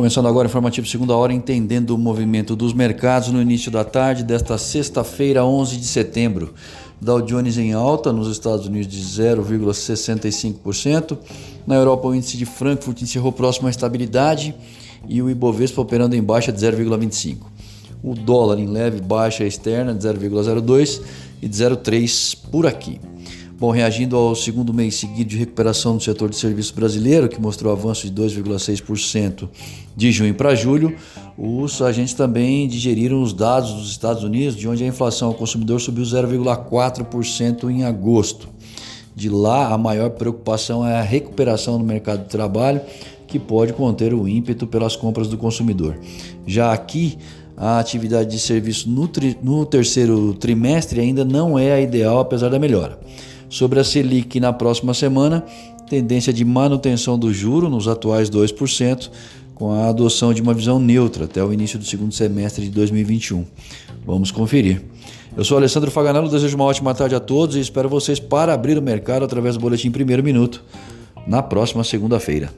Começando agora o informativo segunda hora, entendendo o movimento dos mercados no início da tarde desta sexta-feira, 11 de setembro. Dow Jones em alta nos Estados Unidos de 0,65%. Na Europa, o índice de Frankfurt encerrou próximo à estabilidade e o Ibovespa operando em baixa de 0,25%. O dólar em leve baixa externa de 0,02% e de 0,3% por aqui. Bom, reagindo ao segundo mês seguido de recuperação do setor de serviços brasileiro, que mostrou avanço de 2,6% de junho para julho, os agentes também digeriram os dados dos Estados Unidos, de onde a inflação ao consumidor subiu 0,4% em agosto. De lá, a maior preocupação é a recuperação no mercado de trabalho, que pode conter o ímpeto pelas compras do consumidor. Já aqui, a atividade de serviço no, no terceiro trimestre ainda não é a ideal, apesar da melhora. Sobre a Selic na próxima semana, tendência de manutenção do juro nos atuais 2%, com a adoção de uma visão neutra até o início do segundo semestre de 2021. Vamos conferir. Eu sou Alessandro Faganello, desejo uma ótima tarde a todos e espero vocês para abrir o mercado através do boletim Primeiro Minuto na próxima segunda-feira.